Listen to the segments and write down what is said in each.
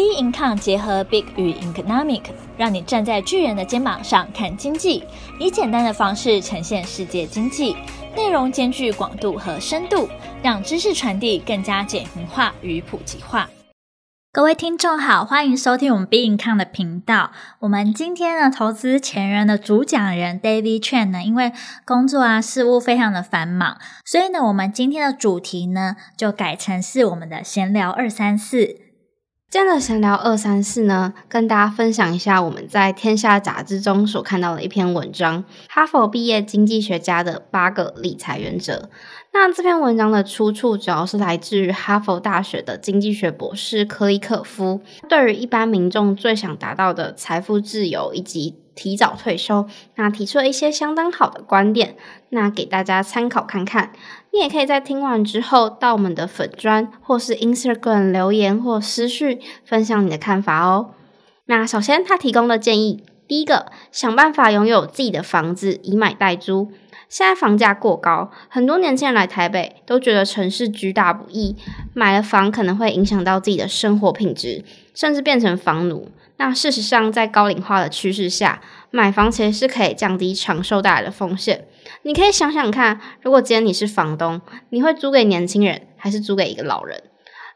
B Income 结合 Big 与 Economic，让你站在巨人的肩膀上看经济，以简单的方式呈现世界经济，内容兼具广度和深度，让知识传递更加简明化与普及化。各位听众好，欢迎收听我们 B Income 的频道。我们今天呢，投资前人的主讲人 David Chan 呢，因为工作啊事务非常的繁忙，所以呢，我们今天的主题呢，就改成是我们的闲聊二三四。今天的闲聊二三四呢，跟大家分享一下我们在《天下》杂志中所看到的一篇文章，哈佛毕业经济学家的八个理财原则。那这篇文章的出处主要是来自于哈佛大学的经济学博士柯利可夫，对于一般民众最想达到的财富自由以及提早退休，那提出了一些相当好的观点，那给大家参考看看。你也可以在听完之后到我们的粉砖或是 Instagram 留言或私讯分享你的看法哦。那首先他提供的建议，第一个，想办法拥有自己的房子，以买代租。现在房价过高，很多年轻人来台北都觉得城市居大不易，买了房可能会影响到自己的生活品质，甚至变成房奴。那事实上，在高龄化的趋势下，买房其实是可以降低长寿带来的风险。你可以想想看，如果今天你是房东，你会租给年轻人，还是租给一个老人？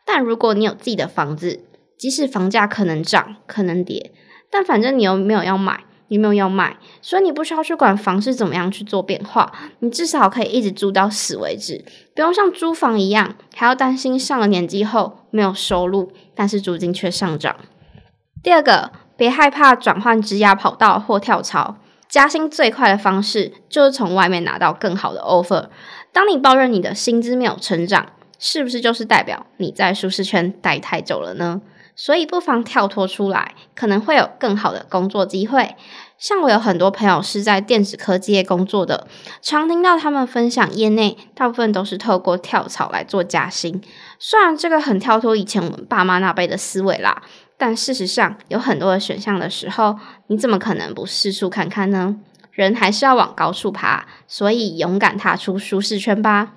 但如果你有自己的房子，即使房价可能涨，可能跌，但反正你又没有要买，你没有要卖，所以你不需要去管房市怎么样去做变化，你至少可以一直租到死为止，不用像租房一样，还要担心上了年纪后没有收入，但是租金却上涨。第二个，别害怕转换职涯跑道或跳槽。加薪最快的方式就是从外面拿到更好的 offer。当你抱怨你的薪资没有成长，是不是就是代表你在舒适圈待太久了呢？所以不妨跳脱出来，可能会有更好的工作机会。像我有很多朋友是在电子科技业工作的，常听到他们分享，业内大部分都是透过跳槽来做加薪。虽然这个很跳脱以前我们爸妈那辈的思维啦。但事实上，有很多的选项的时候，你怎么可能不试试看看呢？人还是要往高处爬，所以勇敢踏出舒适圈吧。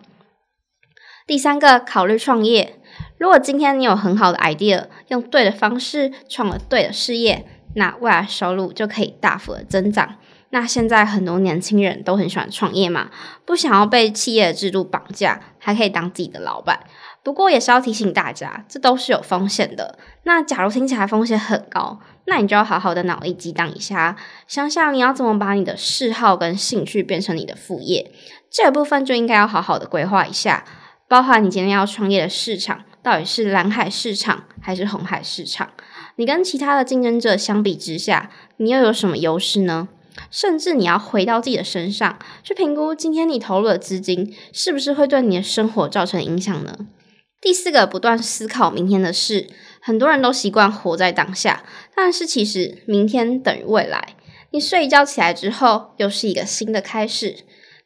第三个，考虑创业。如果今天你有很好的 idea，用对的方式创了对的事业，那未来收入就可以大幅的增长。那现在很多年轻人都很喜欢创业嘛，不想要被企业的制度绑架，还可以当自己的老板。不过也是要提醒大家，这都是有风险的。那假如听起来风险很高，那你就要好好的脑力激荡一下，想想你要怎么把你的嗜好跟兴趣变成你的副业。这部分就应该要好好的规划一下，包含你今天要创业的市场到底是蓝海市场还是红海市场？你跟其他的竞争者相比之下，你又有什么优势呢？甚至你要回到自己的身上去评估，今天你投入的资金是不是会对你的生活造成影响呢？第四个，不断思考明天的事。很多人都习惯活在当下，但是其实明天等于未来。你睡一觉起来之后，又是一个新的开始。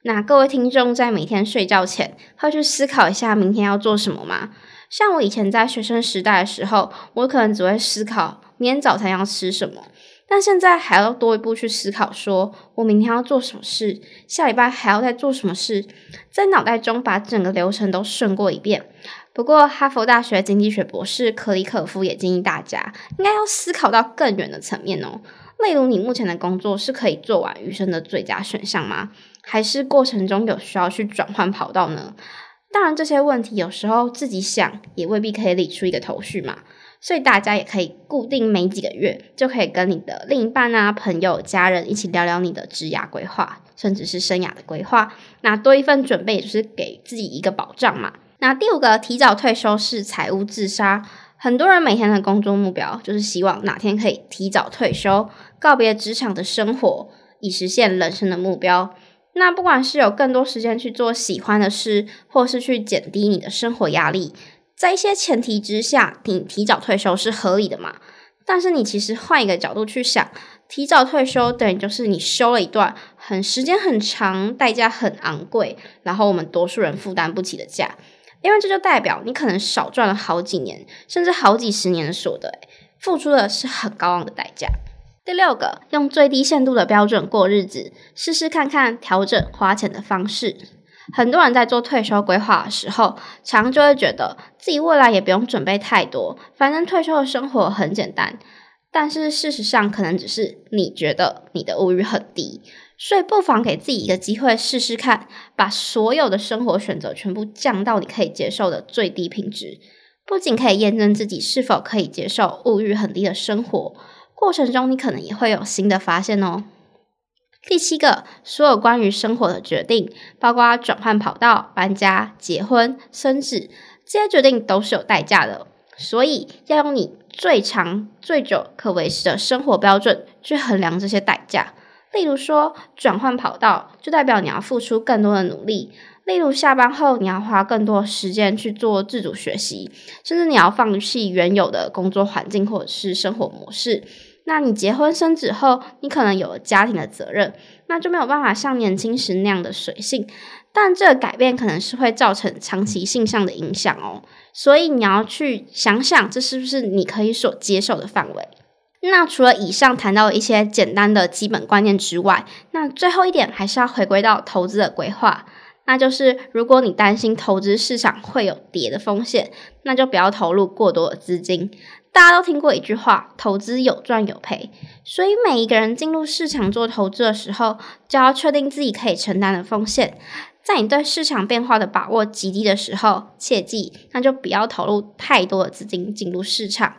那各位听众在每天睡觉前，会去思考一下明天要做什么吗？像我以前在学生时代的时候，我可能只会思考明天早餐要吃什么，但现在还要多一步去思考，说我明天要做什么事，下礼拜还要再做什么事，在脑袋中把整个流程都顺过一遍。不过，哈佛大学经济学博士克里可夫也建议大家，应该要思考到更远的层面哦。例如，你目前的工作是可以做完余生的最佳选项吗？还是过程中有需要去转换跑道呢？当然，这些问题有时候自己想也未必可以理出一个头绪嘛。所以大家也可以固定每几个月，就可以跟你的另一半啊、朋友、家人一起聊聊你的职涯规划，甚至是生涯的规划。那多一份准备，就是给自己一个保障嘛。那第五个，提早退休是财务自杀。很多人每天的工作目标就是希望哪天可以提早退休，告别职场的生活，以实现人生的目标。那不管是有更多时间去做喜欢的事，或是去减低你的生活压力，在一些前提之下，你提早退休是合理的嘛？但是你其实换一个角度去想，提早退休等于就是你休了一段很时间很长、代价很昂贵，然后我们多数人负担不起的假。因为这就代表你可能少赚了好几年，甚至好几十年的所得，付出的是很高昂的代价。第六个，用最低限度的标准过日子，试试看看调整花钱的方式。很多人在做退休规划的时候，常就会觉得自己未来也不用准备太多，反正退休的生活很简单。但是事实上，可能只是你觉得你的物欲很低，所以不妨给自己一个机会试试看，把所有的生活选择全部降到你可以接受的最低品质。不仅可以验证自己是否可以接受物欲很低的生活，过程中你可能也会有新的发现哦。第七个，所有关于生活的决定，包括转换跑道、搬家、结婚、生子，这些决定都是有代价的。所以要用你最长、最久可维持的生活标准去衡量这些代价。例如说，转换跑道就代表你要付出更多的努力；例如下班后你要花更多时间去做自主学习，甚至你要放弃原有的工作环境或者是生活模式。那你结婚生子后，你可能有了家庭的责任，那就没有办法像年轻时那样的随性。但这个改变可能是会造成长期性上的影响哦，所以你要去想想，这是不是你可以所接受的范围？那除了以上谈到的一些简单的基本观念之外，那最后一点还是要回归到投资的规划，那就是如果你担心投资市场会有跌的风险，那就不要投入过多的资金。大家都听过一句话，投资有赚有赔，所以每一个人进入市场做投资的时候，就要确定自己可以承担的风险。在你对市场变化的把握极低的时候，切记，那就不要投入太多的资金进入市场。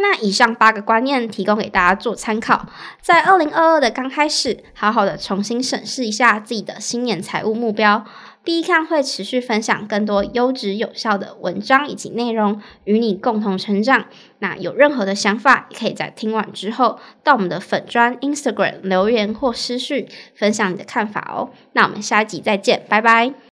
那以上八个观念提供给大家做参考，在二零二二的刚开始，好好的重新审视一下自己的新年财务目标。第一看会持续分享更多优质有效的文章以及内容，与你共同成长。那有任何的想法，也可以在听完之后到我们的粉专 Instagram 留言或私讯分享你的看法哦。那我们下一集再见，拜拜。